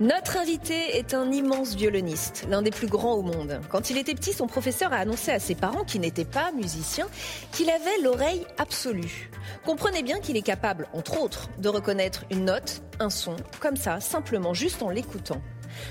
Notre invité est un immense violoniste, l'un des plus grands au monde. Quand il était petit, son professeur a annoncé à ses parents, qui n'étaient pas musiciens, qu'il avait l'oreille absolue. Comprenez bien qu'il est capable, entre autres, de reconnaître une note, un son, comme ça, simplement juste en l'écoutant.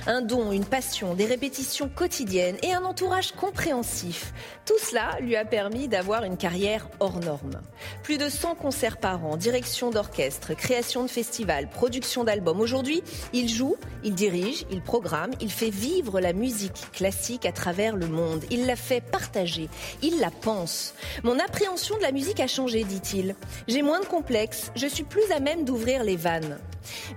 Un don, une passion, des répétitions quotidiennes et un entourage compréhensif. Tout cela lui a permis d'avoir une carrière hors norme. Plus de 100 concerts par an, direction d'orchestre, création de festivals, production d'albums. Aujourd'hui, il joue, il dirige, il programme, il fait vivre la musique classique à travers le monde. Il la fait partager, il la pense. Mon appréhension de la musique a changé, dit-il. J'ai moins de complexes, je suis plus à même d'ouvrir les vannes.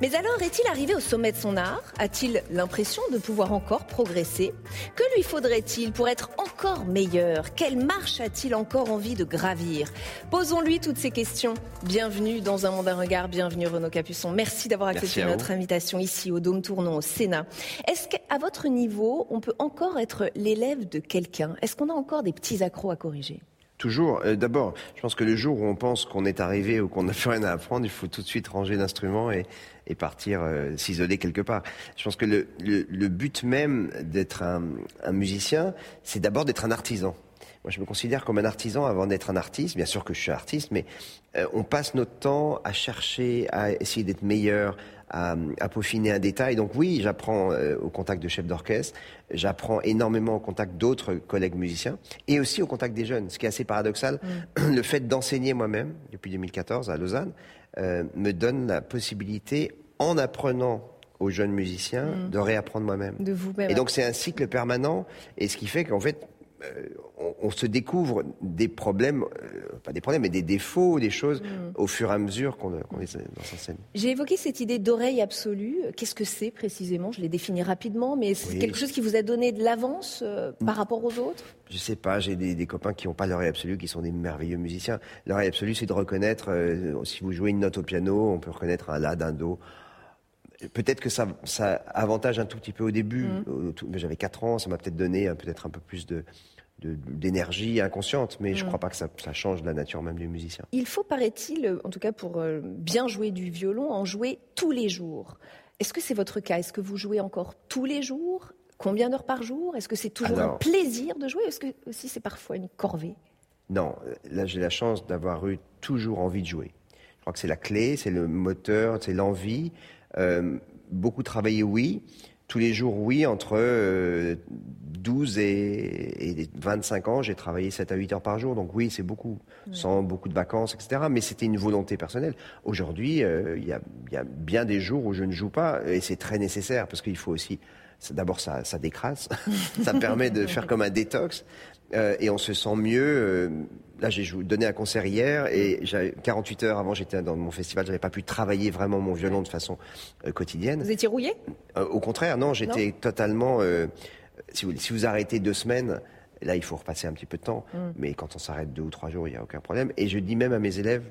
Mais alors est-il arrivé au sommet de son art? A-t-il l'impression de pouvoir encore progresser Que lui faudrait-il pour être encore meilleur? Quelle marche a-t-il encore envie de gravir? Posons-lui toutes ces questions. Bienvenue dans Un monde à regard, bienvenue Renaud Capuçon. Merci d'avoir accepté notre invitation ici au Dôme Tournon, au Sénat. Est-ce qu'à votre niveau, on peut encore être l'élève de quelqu'un? Est-ce qu'on a encore des petits accros à corriger? Toujours. Euh, D'abord, je pense que le jour où on pense qu'on est arrivé ou qu'on n'a plus rien à apprendre, il faut tout de suite ranger l'instrument et, et, partir euh, s'isoler quelque part. Je pense que le, le, le but même d'être un, un, musicien, c'est d'abord d'être un artisan. Moi, je me considère comme un artisan avant d'être un artiste. Bien sûr que je suis artiste, mais euh, on passe notre temps à chercher, à essayer d'être meilleur, à, à, peaufiner un détail. Donc oui, j'apprends euh, au contact de chefs d'orchestre, j'apprends énormément au contact d'autres collègues musiciens et aussi au contact des jeunes. Ce qui est assez paradoxal, mm. le fait d'enseigner moi-même depuis 2014 à Lausanne euh, me donne la possibilité, en apprenant aux jeunes musiciens, mm. de réapprendre moi-même. De vous-même. Et donc c'est un cycle permanent et ce qui fait qu'en fait on, on, se découvre des problèmes, euh, pas des problèmes, mais des défauts, des choses mmh. au fur et à mesure qu'on qu est dans sa scène. J'ai évoqué cette idée d'oreille absolue. Qu'est-ce que c'est précisément? Je l'ai défini rapidement, mais c'est oui. quelque chose qui vous a donné de l'avance euh, par rapport aux autres? Je sais pas. J'ai des, des, copains qui n'ont pas l'oreille absolue, qui sont des merveilleux musiciens. L'oreille absolue, c'est de reconnaître. Euh, si vous jouez une note au piano, on peut reconnaître un la d'un do. Peut-être que ça, ça, avantage un tout petit peu au début. Mmh. J'avais 4 ans, ça m'a peut-être donné peut-être un peu plus de, d'énergie inconsciente, mais je ne crois pas que ça, ça, change la nature même du musicien. Il faut, paraît-il, en tout cas pour euh, bien jouer du violon, en jouer tous les jours. Est-ce que c'est votre cas? Est-ce que vous jouez encore tous les jours? Combien d'heures par jour? Est-ce que c'est toujours un plaisir de jouer? Est-ce que aussi c'est parfois une corvée? Non, là j'ai la chance d'avoir eu toujours envie de jouer. Je crois que c'est la clé, c'est le moteur, c'est l'envie. Euh, beaucoup travailler, oui. Tous les jours, oui. Entre euh, 12 et, et, 25 ans, j'ai travaillé 7 à 8 heures par jour. Donc oui, c'est beaucoup, sans beaucoup de vacances, etc. Mais c'était une volonté personnelle. Aujourd'hui, euh, il y, a, bien des jours où je ne joue pas. Et c'est très nécessaire parce qu'il faut aussi... D'abord, ça, ça décrasse. ça permet de faire comme un détox. Euh, et on se sent mieux. Euh, là, j'ai donné un concert hier et 48 heures avant, j'étais dans mon festival, j'avais pas pu travailler vraiment mon violon de façon euh, quotidienne. Vous étiez rouillé? Euh, Au contraire, non, j'étais totalement. Si vous, si, vous, arrêtez deux semaines, là, il faut repasser un petit peu de temps. Mm. Mais quand on s'arrête deux ou trois jours, il n'y a aucun problème. Et je dis même à mes élèves,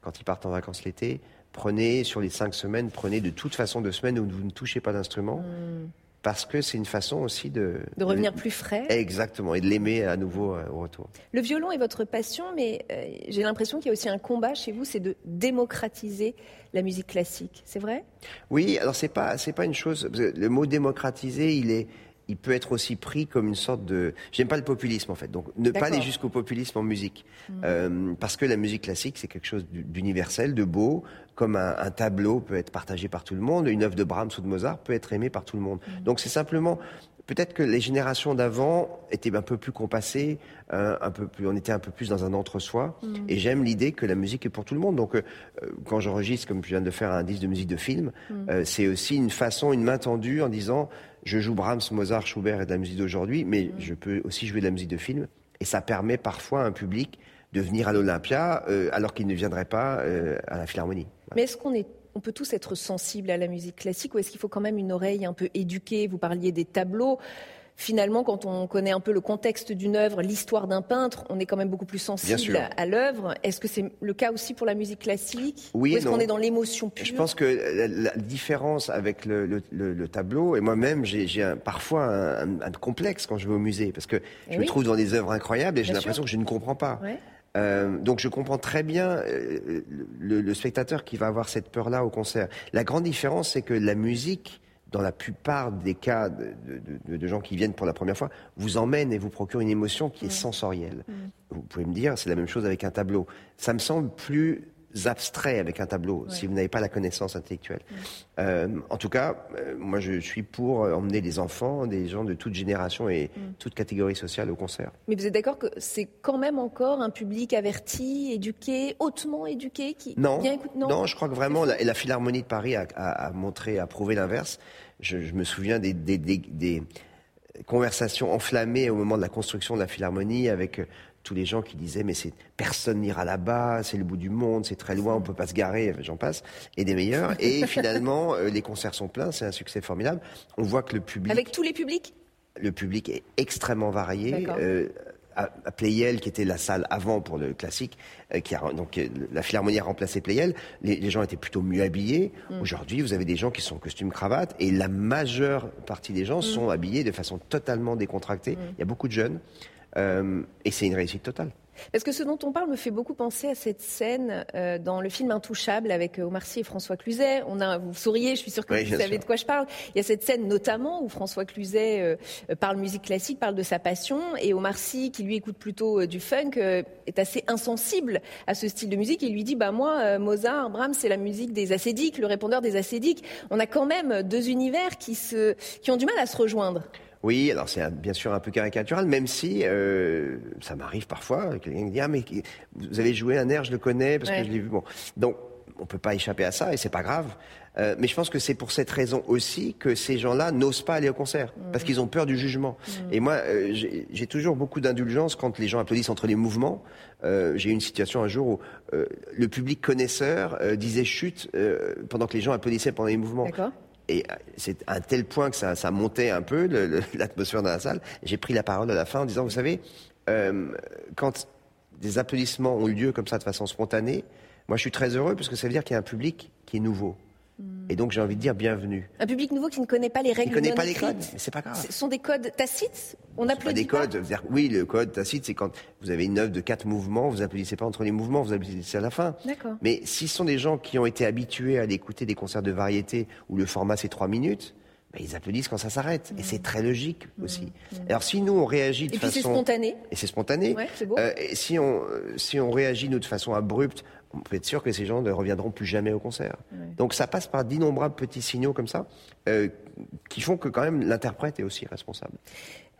quand ils partent en vacances l'été, prenez sur les cinq semaines, prenez de toute façon deux semaines où vous ne touchez pas d'instrument. Mm parce que c'est une façon aussi de... De revenir plus frais. Exactement, et de l'aimer à nouveau euh, au retour. Le violon est votre passion, mais euh, j'ai l'impression qu'il y a aussi un combat chez vous, c'est de démocratiser la musique classique. C'est vrai? Oui, alors c'est pas, c'est pas une chose... Le mot démocratiser, il est il peut être aussi pris comme une sorte de. J'aime pas le populisme en fait, donc ne pas aller jusqu'au populisme en musique, mmh. euh, parce que la musique classique c'est quelque chose d'universel, de beau, comme un, un, tableau peut être partagé par tout le monde, une œuvre de Brahms ou de Mozart peut être aimée par tout le monde. Mmh. Donc c'est simplement Peut-être que les générations d'avant étaient un peu plus compassées, euh, un peu plus, on était un peu plus dans un entre-soi. Mm. Et j'aime l'idée que la musique est pour tout le monde. Donc, euh, quand j'enregistre, comme je viens de faire un disque de musique de film, mm. euh, c'est aussi une façon, une main tendue en disant je joue Brahms, Mozart, Schubert et de la musique d'aujourd'hui, mais mm. je peux aussi jouer de la musique de film. Et ça permet parfois à un public de venir à l'Olympia alors qu'il ne viendrait pas à la Philharmonie. Mais est-ce qu'on est on peut tous être sensibles à la musique classique ou est-ce qu'il faut quand même une oreille un peu éduquée? Vous parliez des tableaux. Finalement, quand on connaît un peu le contexte d'une œuvre, l'histoire d'un peintre, on est quand même beaucoup plus sensible à, l'œuvre. Est-ce que c'est le cas aussi pour la musique classique? Oui. Ou est-ce qu'on est dans l'émotion pure? Je pense que la, différence avec le, tableau, et moi-même, j'ai parfois un, complexe quand je vais au musée, parce que je me trouve dans des œuvres incroyables et j'ai l'impression que je ne comprends pas. Euh, donc je comprends très bien euh, le, spectateur qui va avoir cette peur-là au concert. La grande différence, c'est que la musique, dans la plupart des cas de, gens qui viennent pour la première fois, vous emmène et vous procure une émotion qui est sensorielle. Vous pouvez me dire, c'est la même chose avec un tableau. Ça me semble plus abstrait avec un tableau, si vous n'avez pas la connaissance intellectuelle. Euh, en tout cas, euh, moi je suis pour euh, emmener des enfants, des gens de toute génération et mm. toute catégorie sociale au concert. Mais vous êtes d'accord que c'est quand même encore un public averti, éduqué, hautement éduqué qui non, non, je crois que vraiment, la, et la Philharmonie de Paris a, montré, a prouvé l'inverse. Je, me souviens des, des, des conversations enflammées au moment de la construction de la Philharmonie avec tous les gens qui disaient mais c'est personne n'ira là-bas, c'est le bout du monde, c'est très loin, on peut pas se garer, j'en passe, et des meilleurs. Et finalement, euh, les concerts sont pleins, c'est un succès formidable. On voit que le public avec tous les publics, le public est extrêmement varié. Euh, à, Playel, qui était la salle avant pour le classique, euh, qui a, donc la Philharmonie a remplacé Playel, les, gens étaient plutôt mieux habillés. Mm. Aujourd'hui, vous avez des gens qui sont costume cravate, et la majeure partie des gens mm. sont habillés de façon totalement décontractée. Mm. Il y a beaucoup de jeunes. Euh, et c'est une réussite totale. Parce que ce dont on parle me fait beaucoup penser à cette scène euh, dans le film Intouchable avec euh, Omar Sy et François Cluzet. On a, vous souriez, je suis sûre que vous savez de quoi je parle. Il y a cette scène notamment où François Cluzet parle musique classique, parle de sa passion, et Omar Sy, qui lui écoute plutôt du funk, est assez insensible à ce style de musique. Il lui dit, bah moi, Mozart, Brahms, c'est la musique des acédiques, le répondeur des acédiques. On a quand même deux univers qui, se, qui ont du mal à se rejoindre. Oui, alors c'est bien sûr un peu caricatural, même si euh, ça m'arrive parfois, quelqu'un me dit ah mais vous avez joué un air, je le connais parce que je l'ai vu. Bon, donc on peut pas échapper à ça et c'est pas grave. Euh, mais je pense que c'est pour cette raison aussi que ces gens-là n'osent pas aller au concert mmh. parce qu'ils ont peur du jugement. Mmh. Et moi, euh, j'ai toujours beaucoup d'indulgence quand les gens applaudissent entre les mouvements. Euh, j'ai eu une situation un jour où euh, le public connaisseur euh, disait chute pendant que les gens applaudissaient pendant les mouvements. Et euh, c'est un tel point que ça, montait un peu l'atmosphère dans la salle. J'ai pris la parole à la fin en disant, vous savez, euh, quand des applaudissements ont lieu comme ça de façon spontanée, moi je suis très heureux parce que ça veut dire qu'il y a un public qui est nouveau. Et donc j'ai envie de dire bienvenue. Un public nouveau qui ne connaît pas les règles. Qui ne connaît pas les codes, mais c'est pas grave. Ce sont des codes tacites. On applaudit pas. Des codes. oui, le code tacite, c'est quand vous avez une œuvre de quatre mouvements, vous applaudissez pas entre les mouvements, vous applaudissez à la fin. D'accord. Mais si ce sont des gens qui ont été habitués à écouter des concerts de variété où le format c'est trois minutes, ben, ils applaudissent quand ça s'arrête. Et c'est mmh. très logique mmh. aussi. Mmh. Alors si nous on réagit de et façon... Et puis c'est spontané. Et c'est spontané. Ouais, beau. Euh, et si on, si on réagit nous de façon abrupte, on peut être sûr que ces gens ne reviendront plus jamais au concert. Donc ça passe par d'innombrables petits signaux comme ça, euh, qui font que quand même l'interprète est aussi responsable.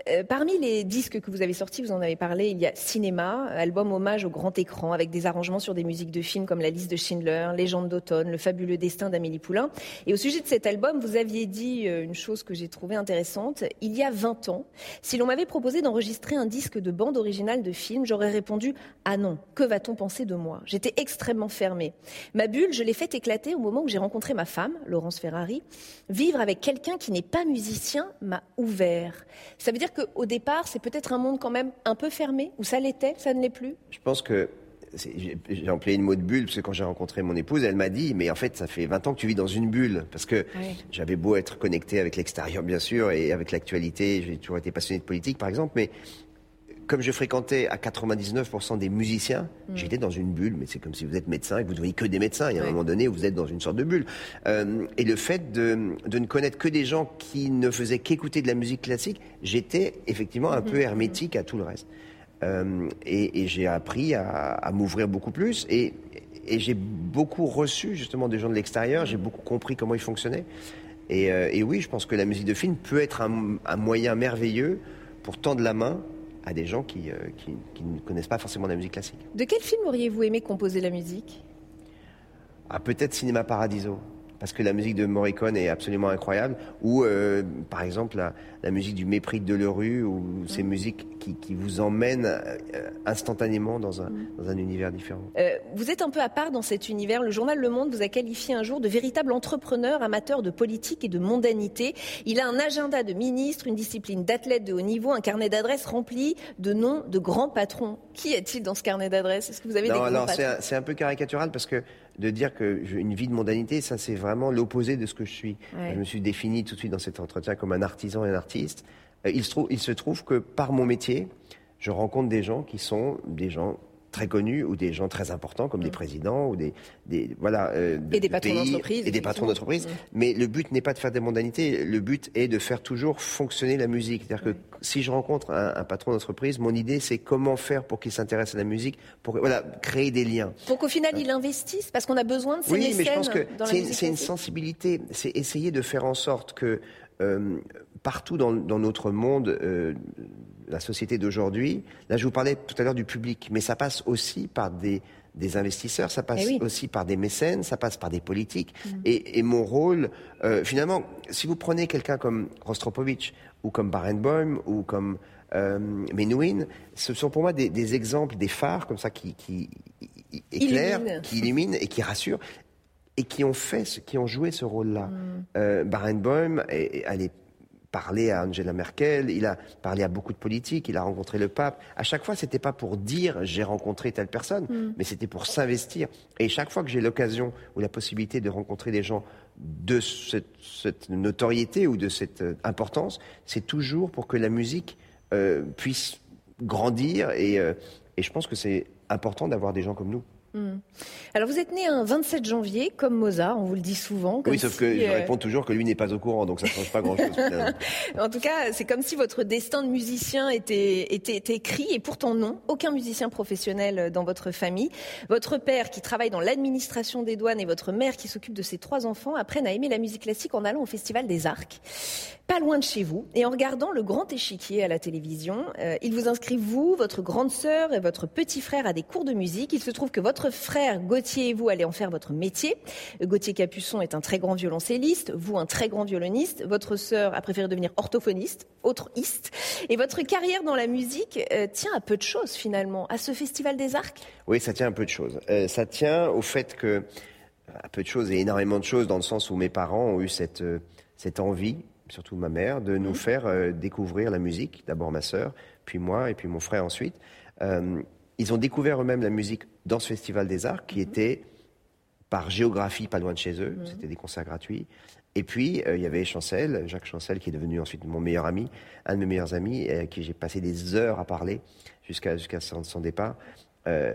Euh, parmi les disques que vous avez sortis, vous en avez parlé, il y a Cinéma, album hommage au grand écran, avec des arrangements sur des musiques de films comme La liste de Schindler, Légende d'automne, Le fabuleux destin d'Amélie Poulain. Et au sujet de cet album, vous aviez dit euh, une chose que j'ai trouvée intéressante. Il y a 20 ans, si l'on m'avait proposé d'enregistrer un disque de bande originale de film, j'aurais répondu Ah non, que va-t-on penser de moi? J'étais extrêmement fermée. Ma bulle, je l'ai fait éclater au moment où j'ai rencontré ma femme, Laurence Ferrari. Vivre avec quelqu'un qui n'est pas musicien m'a ouvert. Ça veut dire qu'au départ, c'est peut-être un monde quand même un peu fermé, ou ça l'était, ça ne l'est plus? Je pense que j'ai employé le mot de bulle parce que quand j'ai rencontré mon épouse, elle m'a dit mais en fait ça fait 20 ans que tu vis dans une bulle. Parce que j'avais beau être connecté avec l'extérieur bien sûr et avec l'actualité, j'ai toujours été passionné de politique par exemple, mais comme je fréquentais à 99% des musiciens, mm. j'étais dans une bulle, mais c'est comme si vous êtes médecin et que vous ne voyez que des médecins. Il y a un moment donné où vous êtes dans une sorte de bulle. Euh, et le fait de, de, ne connaître que des gens qui ne faisaient qu'écouter de la musique classique, j'étais effectivement un mm-hmm. peu hermétique à tout le reste. Euh, et, et j'ai appris à, à m'ouvrir beaucoup plus. Et, et j'ai beaucoup reçu justement des gens de l'extérieur. J'ai beaucoup compris comment ils fonctionnaient. Et, euh, et oui, je pense que la musique de film peut être un, un moyen merveilleux pour tendre la main à des gens qui, euh, qui, qui ne connaissent pas forcément la musique classique. De quel film auriez-vous aimé composer la musique? Ah, peut-être Cinéma Paradiso, parce que la musique de Morricone est absolument incroyable. Ou, euh, par exemple, la, la musique du Mépris de Delerue, ou ces musiques qui, qui vous emmènent euh, instantanément dans un, dans un univers différent. Euh, Vous êtes un peu à part dans cet univers. Le journal Le Monde vous a qualifié un jour de véritable entrepreneur amateur de politique et de mondanité. Il a un agenda de ministre, une discipline d'athlète de haut niveau, un carnet d'adresses rempli de noms de grands patrons. Qui est-il dans ce carnet d'adresses? Est-ce que vous avez des Non, grands alors c'est patrons? un, c'est un peu caricatural parce que de dire que une vie de mondanité, ça c'est vraiment l'opposé de ce que je suis. Ouais. Je me suis défini tout de suite dans cet entretien comme un artisan et un artiste. Euh, il, se trouve, il se trouve que par mon métier, je rencontre des gens qui sont des gens très connus ou des gens très importants comme des présidents ou des, des voilà euh, Mm. Et des de patrons d'entreprise, et des patrons d'entreprise. Mais le but n'est pas de faire des mondanités. Le but est de faire toujours fonctionner la musique. C'est-à-dire que si je rencontre un, un patron d'entreprise, mon idée c'est comment faire pour qu'il s'intéresse à la musique, pour voilà créer des liens. Pour qu'au final, il investisse Parce qu'on a besoin de ces Oui, mais je pense que c'est une, sensibilité. C'est essayer de faire en sorte que euh, partout dans, dans notre monde, euh, la société d'aujourd'hui, là je vous parlais tout à l'heure du public, mais ça passe aussi par des, des investisseurs, ça passe Eh oui. aussi par des mécènes, ça passe par des politiques. Et, et mon rôle, euh, finalement, si vous prenez quelqu'un comme Rostropovitch ou comme Barenboim ou comme euh, Menuhin, ce sont pour moi des, des exemples, des phares comme ça qui, qui éclairent, qui illuminent et qui rassurent et qui ont fait, qui ont joué ce rôle-là. Euh, Barenboim est- est parler à Angela Merkel, il a parlé à beaucoup de politiques, il a rencontré le pape. À chaque fois, c'était pas pour dire j'ai rencontré telle personne, mais c'était pour s'investir. Et chaque fois que j'ai l'occasion ou la possibilité de rencontrer des gens de cette, cette notoriété ou de cette euh, importance, c'est toujours pour que la musique euh, puisse grandir et, euh, et je pense que c'est important d'avoir des gens comme nous. Alors, vous êtes né un 27 janvier, comme Mozart, on vous le dit souvent. comme Oui, sauf si, que je euh, réponds toujours que lui n'est pas au courant, donc ça ne change pas grand-chose. En tout cas, c'est comme si votre destin de musicien était, était, était écrit, et pourtant non, aucun musicien professionnel dans votre famille. Votre père, qui travaille dans l'administration des douanes, et votre mère, qui s'occupe de ses trois enfants, apprennent à aimer la musique classique en allant au Festival des Arcs, pas loin de chez vous, et en regardant le grand échiquier à la télévision. Euh, ils vous inscrivent, vous, votre grande sœur et votre petit frère, à des cours de musique. Il se trouve que votre frère Gauthier et vous allez en faire votre métier. Gauthier Capuçon est un très grand violoncelliste, vous un très grand violoniste. Votre sœur a préféré devenir orthophoniste, autre-iste. Et votre carrière dans la musique euh, tient à peu de choses finalement, à ce Festival des Arcs? Oui, ça tient à peu de choses. Euh, ça tient au fait que, à peu de choses et énormément de choses, dans le sens où mes parents ont eu cette, euh, cette envie, surtout ma mère, de nous faire euh, découvrir la musique. D'abord ma sœur, puis moi, et puis mon frère ensuite. Euh, ils ont découvert eux-mêmes la musique dans ce Festival des Arts, qui était par géographie pas loin de chez eux. C'était des concerts gratuits. Et puis, euh, il y avait Chancel, Jacques Chancel, qui est devenu ensuite mon meilleur ami, un de mes meilleurs amis, euh, qui j'ai passé des heures à parler jusqu'à jusqu'à son, son départ. Euh,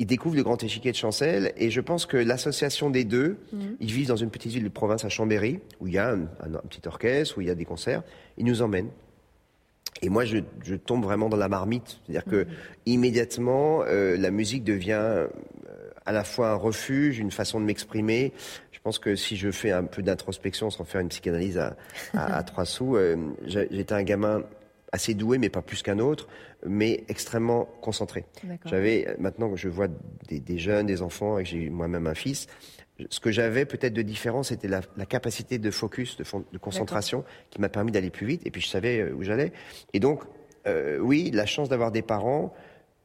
ils découvrent le grand échiquier de Chancel et je pense que l'association des deux, ils vivent dans une petite ville de province à Chambéry où il y a un, un- un petit orchestre, où il y a des concerts, ils nous emmènent. Et moi, je, je tombe vraiment dans la marmite, c'est-à-dire que immédiatement, euh, la musique devient euh, à la fois un refuge, une façon de m'exprimer. Je pense que si je fais un peu d'introspection sans faire une psychanalyse à, à- à trois sous, euh, j'étais un gamin assez doué, mais pas plus qu'un autre, mais extrêmement concentré. J'avais, euh, maintenant que je vois des, des jeunes, des enfants, et que j'ai moi-même un fils, ce que j'avais peut-être de différent, c'était la, la capacité de focus, de, concentration, qui m'a permis d'aller plus vite, et puis je savais euh, où j'allais. Et donc, euh, oui, la chance d'avoir des parents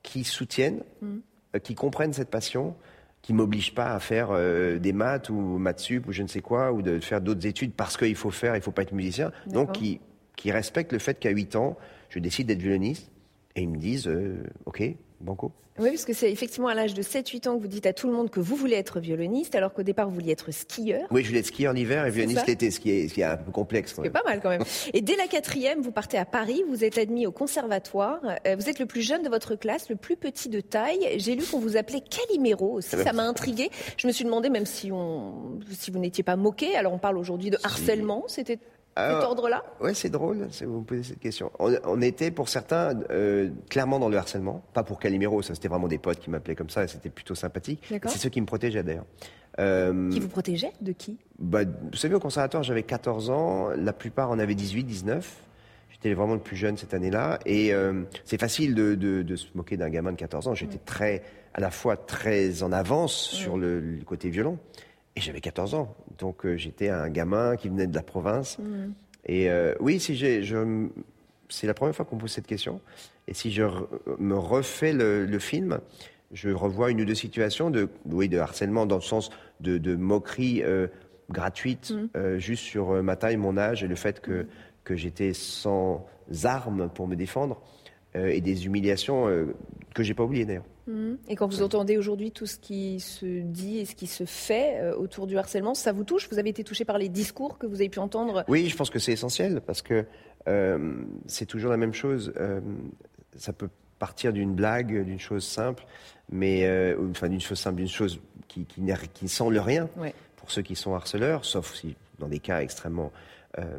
qui soutiennent, euh, qui comprennent cette passion, qui m'obligent pas à faire euh, des maths ou maths sup ou je ne sais quoi, ou de faire d'autres études parce qu'il faut faire, il faut pas être musicien. Donc, qui, qui respectent le fait qu'à 8 ans, je décide d'être violoniste, et ils me disent, euh, ok, banco. Oui, parce que c'est effectivement à l'âge de 7-8 ans que vous dites à tout le monde que vous voulez être violoniste, alors qu'au départ vous vouliez être skieur. Oui, je voulais être skieur l'hiver et violoniste l'été, ce qui est, ce qui est un peu complexe. C'est pas mal quand même. Et dès la quatrième, vous partez à Paris, vous êtes admis au conservatoire, euh, vous êtes le plus jeune de votre classe, le plus petit de taille. J'ai lu qu'on vous appelait Calimero aussi, ça m'a intrigué. Je me suis demandé même si, on, si vous n'étiez pas moqué, alors on parle aujourd'hui de harcèlement, c'était Ah, cet ordre-là Ouais, c'est drôle, c'est- vous me posez cette question. On, on était pour certains euh, clairement dans le harcèlement, pas pour Calimero, ça c'était vraiment des potes qui m'appelaient comme ça, et c'était plutôt sympathique. C'est ceux qui me protégeaient d'ailleurs. qui vous protégeait De qui? bah, Vous savez, au conservatoire, j'avais 14 ans. La plupart en avaient 18, 19. J'étais vraiment le plus jeune cette année-là. Et c'est facile de, de, se moquer d'un gamin de 14 ans. J'étais très, à la fois très en avance sur le, côté violon. Et j'avais 14 ans. Donc j'étais un gamin qui venait de la province. Mm. Et oui, si je, c'est la première fois qu'on pose cette question. Et si je me refais le, film, je revois une ou deux situations de, oui, de harcèlement dans le sens de, moquerie euh, gratuite, mm. euh, juste sur euh, ma taille, mon âge et le fait que, que j'étais sans armes pour me défendre et des humiliations que j'ai pas oubliées d'ailleurs. Mm. Et quand vous entendez aujourd'hui tout ce qui se dit et ce qui se fait autour du harcèlement, ça vous touche? Vous avez été touché par les discours que vous avez pu entendre? Oui, je pense que c'est essentiel parce que c'est toujours la même chose. Ça peut partir d'une blague, d'une chose simple, mais euh, enfin d'une chose simple, d'une chose qui, qui, qui, ne semble rien pour ceux qui sont harceleurs, sauf si dans des cas extrêmement euh,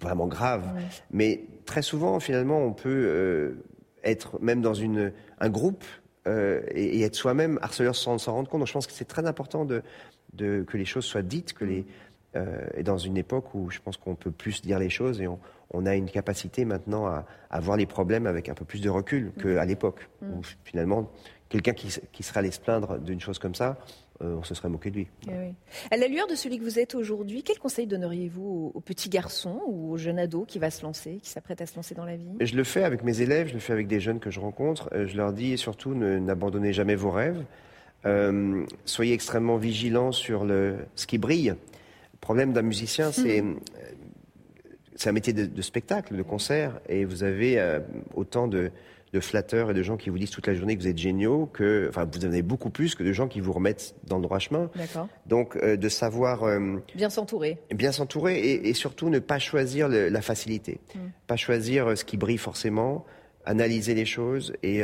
vraiment graves. Mais très souvent, finalement, on peut euh, être même dans une, un groupe et, être soi-même harceleur sans s'en rendre compte. Donc je pense que c'est très important de, de, que les choses soient dites, que les et dans une époque où je pense qu'on peut plus dire les choses et on, on a une capacité maintenant à, voir les problèmes avec un peu plus de recul qu'à l'époque, mm. où finalement, quelqu'un qui, serait allé se plaindre d'une chose comme ça, euh, on se serait moqué de lui. Eh à la lueur de celui que vous êtes aujourd'hui, quel conseil donneriez-vous au, petit garçon ou au jeune ado qui va se lancer, qui s'apprête à se lancer dans la vie? Je le fais avec mes élèves, je le fais avec des jeunes que je rencontre. Euh, je leur dis surtout n'abandonnez jamais vos rêves. Euh, soyez extrêmement vigilants sur le, ce qui brille. Le problème d'un musicien, c'est c'est un métier de, spectacle, de concert, et vous avez euh, autant de, flatteurs et de gens qui vous disent toute la journée que vous êtes géniaux, que, enfin, vous en avez beaucoup plus que de gens qui vous remettent dans le droit chemin. D'accord. Donc, euh, de savoir euh, bien s'entourer, bien s'entourer, et, surtout ne pas choisir la facilité, mm. pas choisir ce qui brille forcément, analyser les choses et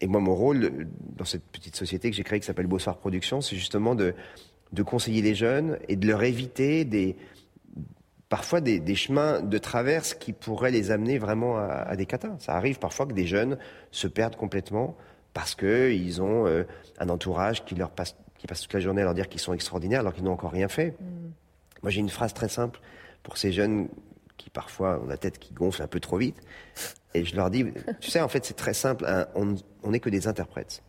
et moi, mon rôle dans cette petite société que j'ai créée qui s'appelle Beausoir Productions, c'est justement de, de conseiller les jeunes et de leur éviter des, parfois des, chemins de traverse qui pourraient les amener vraiment à, des catas. Ça arrive parfois que des jeunes se perdent complètement parce qu'ils ont euh, un entourage qui leur passe, qui passe toute la journée à leur dire qu'ils sont extraordinaires alors qu'ils n'ont encore rien fait. Mm. Moi, j'ai une phrase très simple pour ces jeunes qui parfois ont la tête qui gonfle un peu trop vite. Et je leur dis, tu sais, en fait, c'est très simple. Hein, on n'est que des interprètes.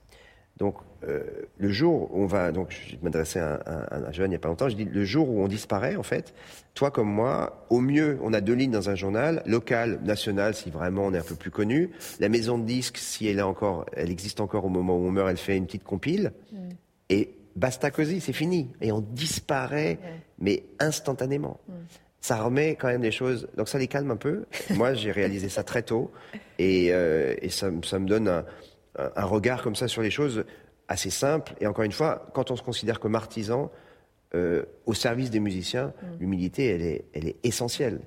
Donc, euh, le jour où on va, donc je m'adressais à, un jeune il n'y a pas longtemps, je dis le jour où on disparaît, en fait, toi comme moi, au mieux, on a deux lignes dans un journal, local, national, si vraiment on est un peu plus connu, la maison de disques, si elle est encore, elle existe encore au moment où on meurt, elle fait une petite compile, mm. et basta cosy, c'est fini, et on disparaît, mais instantanément. Mm. Ça remet quand même des choses, donc ça les calme un peu. moi, j'ai réalisé ça très tôt, et, euh, et ça, ça me donne un un regard comme ça sur les choses assez simple. Et encore une fois, quand on se considère comme artisan, euh, au service des musiciens, mm. l'humilité, elle est, elle est essentielle.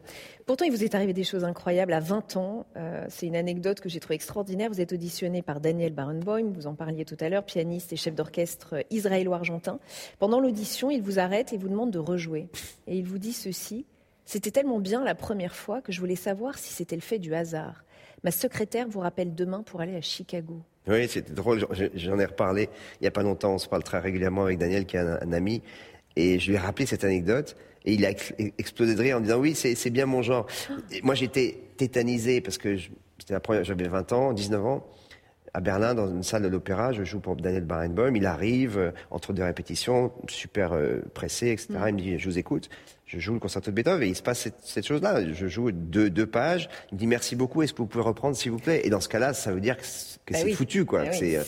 Pourtant, il vous est arrivé des choses incroyables à 20 ans. Euh, c'est une anecdote que j'ai trouvée extraordinaire. Vous êtes auditionné par Daniel Barenboim, vous en parliez tout à l'heure, pianiste et chef d'orchestre israélo-argentin. Pendant l'audition, il vous arrête et vous demande de rejouer. Et il vous dit ceci C'était tellement bien la première fois que je voulais savoir si c'était le fait du hasard. Ma secrétaire vous rappelle demain pour aller à Chicago. Oui, c'était drôle. J'en ai reparlé il n'y a pas longtemps. On se parle très régulièrement avec Daniel, qui est un, ami. Et je lui ai rappelé cette anecdote. Et il a explosé de rire en disant Oui, c'est bien mon genre. moi, j'étais tétanisé parce que. J'avais 20 ans, 19 ans à Berlin, dans une salle de l'opéra. Je joue pour Daniel Barenboim. Il arrive, euh, entre deux répétitions, super euh, pressé, etc. Mm. Il me dit, je vous écoute. Je joue le concerto de Beethoven et il se passe cette, chose-là. Je joue deux, deux pages. Il me dit, merci beaucoup. Est-ce que vous pouvez reprendre, s'il vous plaît? Et dans ce cas-là, ça veut dire que, bah c'est foutu, quoi. Bah euh,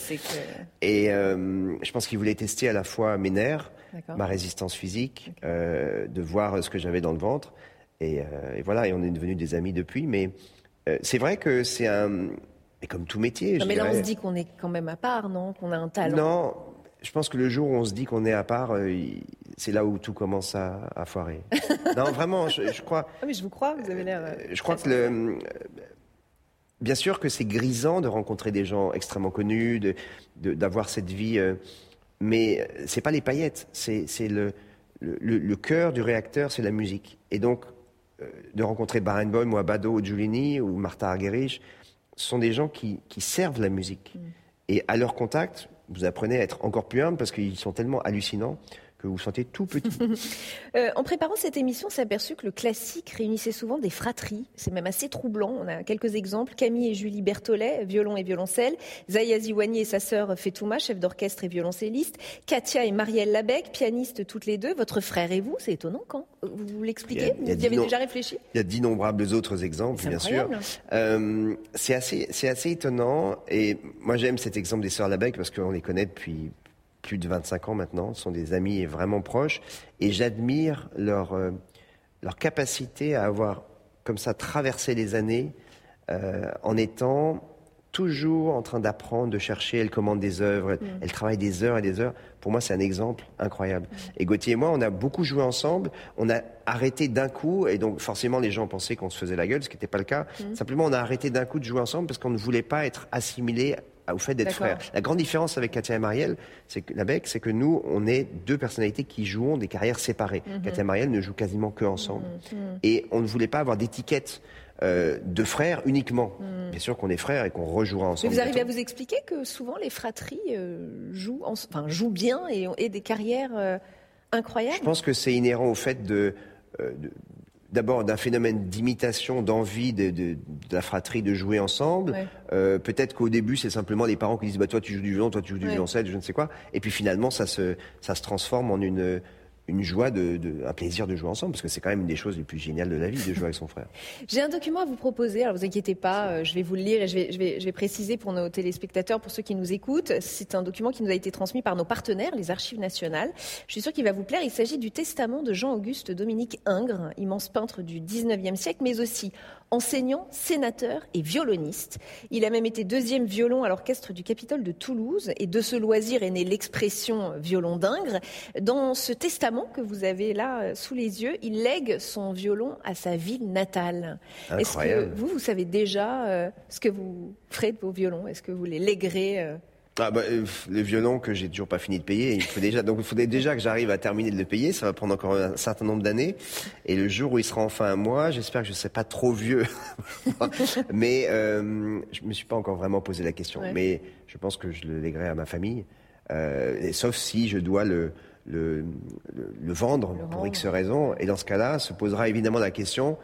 et je pense qu'il voulait tester à la fois mes nerfs, ma résistance physique, de voir ce que j'avais dans le ventre. Et, et, voilà. Et on est devenus des amis depuis. Mais c'est vrai que c'est un et comme tout métier. Non, mais là, on se dit qu'on est quand même à part, non? Qu'on a un talent. Non, je pense que le jour où on se dit qu'on est à part, euh, c'est là où tout commence à, foirer. non, vraiment, je, crois. Ah, mais je vous crois, vous avez l'air. Euh, je crois que le. Bien sûr que c'est grisant de rencontrer des gens extrêmement connus, d'avoir de, cette vie, euh, mais c'est pas les paillettes, c'est le, le, le, cœur du réacteur, c'est la musique. Et donc, de rencontrer Barenboim ou Abado ou Giulini ou Martha Argerich, sont des gens qui, servent la musique. Mm. Et à leur contact, vous apprenez à être encore plus humble parce qu'ils sont tellement hallucinants que vous sentez tout petit. Euh, en préparant cette émission, on s'est aperçu que le classique réunissait souvent des fratries. C'est même assez troublant. On a quelques exemples. Camille et Julie Berthollet, violon et violoncelle. Zaya Ziwani et sa sœur Fetouma, chef d'orchestre et violoncelliste. Katia et Marielle Labec, pianistes toutes les deux. Votre frère et vous, c'est étonnant quand Vous l'expliquez? Vous y avez déjà réfléchi? Il y a d'innombrables autres exemples, bien sûr. Euh, c'est assez, assez étonnant. Et moi, j'aime cet exemple des sœurs Labec parce qu'on les connaît depuis plus de 25 ans maintenant, sont des amis vraiment proches, et j'admire leur, euh, leur capacité à avoir comme ça traversé les années euh, en étant toujours en train d'apprendre, de chercher. Elle commande des œuvres, mm. elle travaille des heures et des heures. Pour moi, c'est un exemple incroyable. Mm. Et Gauthier et moi, on a beaucoup joué ensemble. On a arrêté d'un coup, et donc forcément, les gens pensaient qu'on se faisait la gueule, ce qui n'était pas le cas. Mm. Simplement, on a arrêté d'un coup de jouer ensemble parce qu'on ne voulait pas être assimilés au fait d'être frères. La grande différence avec Katia et Marielle, c'est que la bec, c'est que nous, on est deux personnalités qui jouons des carrières séparées. Mhm. Katia et Marielle ne jouent quasiment que ensemble. Mhm. Mhm. Et on ne voulait pas avoir d'étiquette euh, de frères uniquement. Bien sûr qu'on est frères et qu'on rejouera ensemble. Mais vous arrivez à vous expliquer que souvent les fratries euh, jouent, enfin, jouent bien et ont des carrières euh, incroyables? Je pense que c'est inhérent au fait de, de d'abord d'un phénomène d'imitation, d'envie de, la fratrie de jouer ensemble. Euh, peut-être qu'au début, c'est simplement les parents qui disent bah, toi tu joues du violon, toi tu joues du violoncelle, je ne sais quoi. Et puis finalement, ça se, ça se transforme en une, une joie, de, un plaisir de jouer ensemble, parce que c'est quand même une des choses les plus géniales de la vie, de jouer avec son frère. J'ai un document à vous proposer, alors vous inquiétez pas, euh, je vais vous le lire et je vais, je, vais, je vais préciser pour nos téléspectateurs, pour ceux qui nous écoutent. C'est un document qui nous a été transmis par nos partenaires, les Archives nationales. Je suis sûre qu'il va vous plaire. Il s'agit du testament de Jean-Auguste Dominique Ingres, immense peintre du 19e siècle, mais aussi enseignant, sénateur et violoniste. Il a même été deuxième violon à l'orchestre du Capitole de Toulouse et de ce loisir est née l'expression violon d'Ingres. Dans ce testament que vous avez là euh, sous les yeux, il lègue son violon à sa ville natale. Est-ce que vous, vous savez déjà euh, ce que vous ferez de vos violons? Est-ce que vous les léguerez euh, ah bah, euh, le violon que j'ai toujours pas fini de payer, il faut déjà donc il faudrait déjà que j'arrive à terminer de le payer, ça va prendre encore un certain nombre d'années. Et le jour où il sera enfin à moi, j'espère que je ne serai pas trop vieux. mais euh, je me suis pas encore vraiment posé la question, mais je pense que je le léguerai à ma famille euh, et sauf si je dois le le, le, vendre pour X raisons. Et dans ce cas-là, se posera évidemment la question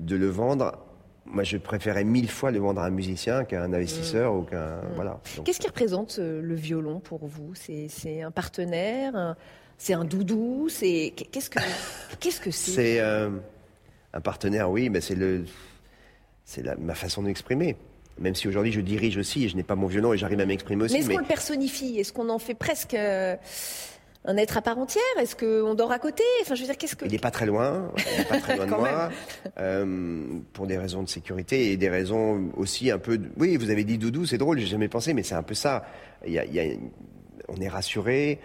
de le vendre moi, je préférais mille fois le vendre à un musicien qu'à un investisseur mmh. ou qu'un. Mmh. Voilà. Qu'est-ce qui représente euh, le violon pour vous? C'est un partenaire C'est un doudou C'est Qu'est-ce que qu'est-ce que c'est? C'est euh, un partenaire, oui, mais c'est le c'est ma façon d'exprimer. Même si aujourd'hui je dirige aussi et je n'ai pas mon violon et j'arrive à m'exprimer aussi. Mais est-ce qu'on le personnifie? Est-ce qu'on en fait presque euh, un être à part entière Est-ce qu'on dort à côté? Enfin, je veux dire, qu'est-ce que Il n'est pas très loin. Il n'est pas très loin de moi. Euh, pour des raisons de sécurité et des raisons aussi un peu. Oui, vous avez dit doudou, c'est drôle. J'ai jamais pensé, mais c'est un peu ça. Il y a, il y a... On est rassuré.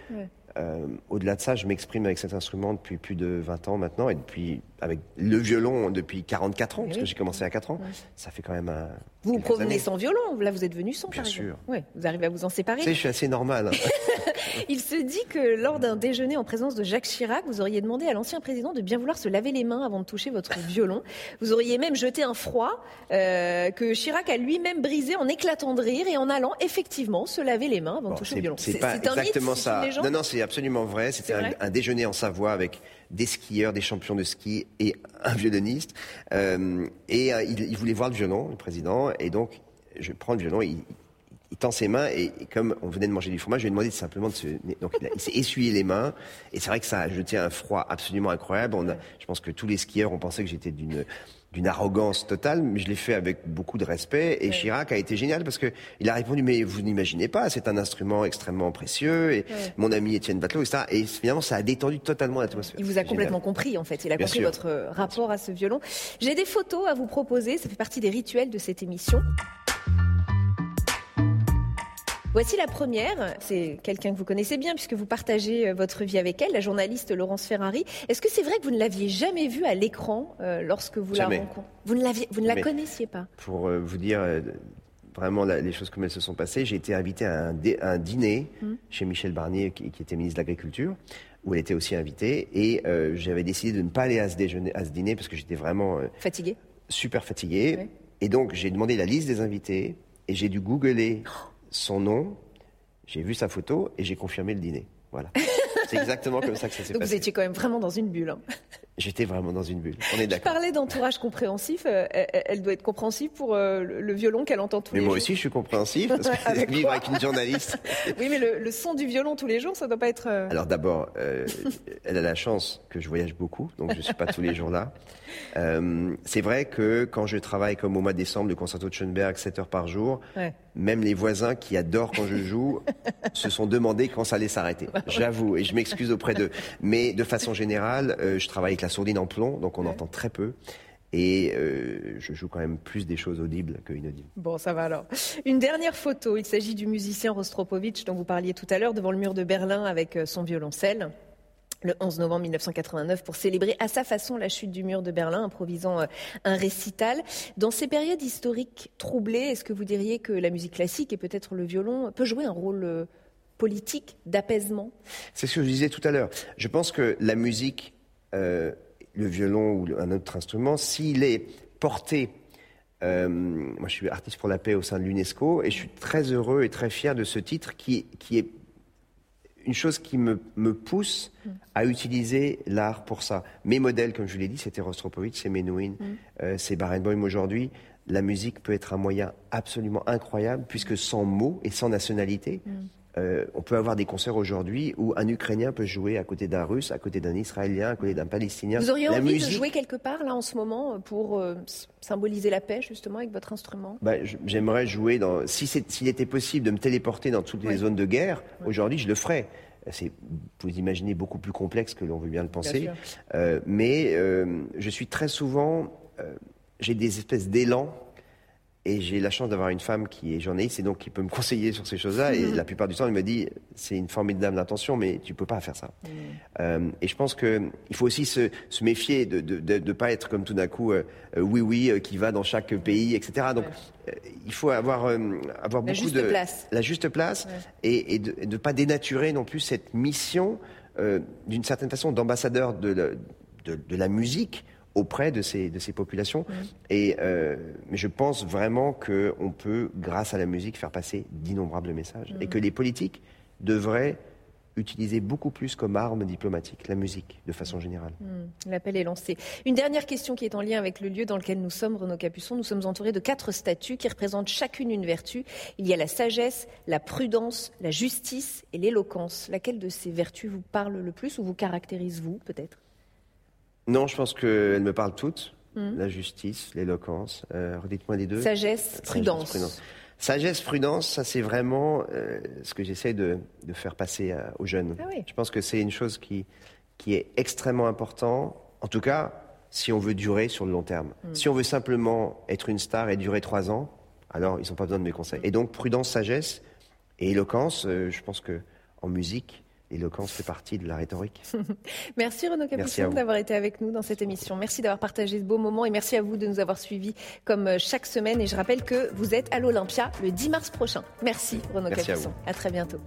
Euh, au-delà de ça, je m'exprime avec cet instrument depuis plus de 20 ans maintenant, et depuis avec le violon depuis 44 ans, parce que j'ai commencé à 4 ans. Ça fait quand même un. Vous provenez sans violon, là vous êtes venu sans. Bien sûr. Ouais, vous arrivez à vous en séparer. Tu sais, je suis assez normal. Hein. Il se dit que lors d'un déjeuner en présence de Jacques Chirac, vous auriez demandé à l'ancien président de bien vouloir se laver les mains avant de toucher votre violon. Vous auriez même jeté un froid euh, que Chirac a lui-même brisé en éclatant de rire et en allant effectivement se laver les mains avant de toucher le violon. C'est pas exactement ça. Non, non, c'est absolument vrai. C'était un, déjeuner en Savoie avec des skieurs, des champions de ski et un violoniste. Euh, et euh, il, voulait voir le violon, le président, et donc je prends le violon. Il, il tend ses mains et, comme on venait de manger du fromage, je lui ai demandé simplement de se. Donc il, s'est essuyé les mains et c'est vrai que ça a jeté un froid absolument incroyable. On a, je pense que tous les skieurs ont pensé que j'étais d'une d'une arrogance totale, mais je l'ai fait avec beaucoup de respect. Et Chirac a été génial parce que il a répondu mais vous n'imaginez pas, c'est un instrument extrêmement précieux. Et mon ami Étienne Batelot, etc. Et finalement, ça a détendu totalement l'atmosphère. Il vous a complètement compris en fait. Il a compris votre rapport à ce violon. J'ai des photos à vous proposer. Ça fait partie des rituels de cette émission. Voici la première. C'est quelqu'un que vous connaissez bien puisque vous partagez euh, votre vie avec elle, la journaliste Laurence Ferrari. Est-ce que c'est vrai que vous ne l'aviez jamais vue à l'écran euh, lorsque vous la rencontrez? Vous ne, l'aviez, vous ne la connaissiez pas? Pour euh, vous dire vraiment les choses comme elles se sont passées, j'ai été invité à un, dîner hmm. chez Michel Barnier, qui, était ministre de l'Agriculture, où elle était aussi invitée. Et j'avais décidé de ne pas aller à ce, déjeuner, à ce dîner parce que j'étais vraiment... fatigué Super fatigué. Et donc j'ai demandé la liste des invités et j'ai dû googler... Oh son nom, J'ai vu sa photo et j'ai confirmé le dîner. Voilà. C'est exactement comme ça que ça s'est Donc passé. vous étiez quand même vraiment dans une bulle. hein. J'étais vraiment dans une bulle. On est Je d'accord. parlais d'entourage compréhensif. euh, elle, doit être compréhensive pour euh, le violon qu'elle entend tous Mais les moi jours. aussi, je suis compréhensif parce que Avec vivre avec une journaliste. Oui, mais le, le son du violon tous les jours, ça doit pas être. euh, Alors d'abord, euh, elle a la chance que je voyage beaucoup, donc je suis pas tous les jours là. Euh, c'est vrai que quand je travaille comme au mois de décembre, le concerto de Schoenberg, 7 heures par jour, Ouais. même les voisins qui adorent quand je joue se sont demandé quand ça allait s'arrêter. J'avoue, et je m'excuse auprès d'eux. Mais de façon générale, euh, je travaille avec la sourdine en plomb, donc on Ouais. entend très peu. Et euh, je joue quand même plus des choses audibles que inaudibles. Bon, ça va alors. Une dernière photo. Il s'agit du musicien Rostropovitch dont vous parliez tout à l'heure devant le mur de Berlin avec euh, son violoncelle. Le 11 novembre 1989 pour célébrer à sa façon la chute du mur de Berlin, improvisant euh, un récital. Dans ces périodes historiques troublées, est-ce que vous diriez que la musique classique et peut-être le violon peut jouer un rôle politique d'apaisement? C'est ce que je disais tout à l'heure. Je pense que la musique, euh, le violon ou un autre instrument, s'il est porté, euh, moi je suis artiste pour la paix au sein de l'UNESCO et je suis très heureux et très fier de ce titre qui, qui est une chose qui me, me pousse à utiliser l'art pour ça. Mes modèles, comme je l'ai dit, c'était Rostropovitch, c'est Menuhin, euh, c'est Barenboim aujourd'hui. La musique peut être un moyen absolument incroyable puisque sans mots et sans nationalité, euh, on peut avoir des concerts aujourd'hui où un Ukrainien peut jouer à côté d'un Russe, à côté d'un Israélien, à côté d'un Palestinien. Vous auriez La envie musique, de jouer quelque part là en ce moment pour euh, symboliser la paix justement avec votre instrument? Bah, J'aimerais jouer dans. Si s'il était possible de me téléporter dans toutes les zones de guerre, aujourd'hui, je le ferais. C'est, vous imaginez, beaucoup plus complexe que l'on veut bien le penser. Euh, mais euh, je suis très souvent. euh, j'ai des espèces d'élan. Et j'ai la chance d'avoir une femme qui est journaliste et donc qui peut me conseiller sur ces choses-là. Et la plupart du temps, elle me dit c'est une formidable intention, mais tu peux pas faire ça. Euh, et je pense que il faut aussi se, se méfier de ne de, de, pas être comme tout d'un coup euh, euh, oui oui euh, qui va dans chaque pays, etc. Donc il faut avoir avoir La beaucoup juste de place. la juste place et, et de ne pas dénaturer non plus cette mission d'une certaine façon d'ambassadeur de, de la musique auprès de ces, de ces populations. Et, euh, mais je pense vraiment qu'on peut, grâce à la musique, faire passer d'innombrables messages. Et que les politiques devraient utiliser beaucoup plus comme arme diplomatique la musique, de façon générale. Hmm, L'appel est lancé. Une dernière question qui est en lien avec le lieu dans lequel nous sommes, Renaud Capuçon. Nous sommes entourés de quatre statues qui représentent chacune une vertu. Il y a la sagesse, la prudence, la justice et l'éloquence. Laquelle de ces vertus vous parle le plus ou vous caractérise vous, peut-être? Non, je pense qu'elles me parlent toutes. La justice, l'éloquence. Euh, Redites-moi les deux. Sagesse, prudence. prudence. Sagesse, prudence, ça c'est vraiment euh, ce que j'essaie de, de faire passer à- aux jeunes. Ah oui. Je pense que c'est une chose qui, qui est extrêmement importante, en tout cas si on veut durer sur le long terme. Mm. Si on veut simplement être une star et durer trois ans, alors ils n'ont pas besoin de mes conseils. Et donc prudence, sagesse et éloquence, euh, je pense que en musique, l'éloquence fait partie de la rhétorique. Merci Renaud vous. d'avoir été avec nous dans cette émission. Merci d'avoir partagé ce beau moment et merci à vous de nous avoir suivis comme euh, chaque semaine. Et je rappelle que vous êtes à l'Olympia le 10 mars prochain. Merci Renaud Merci à très bientôt.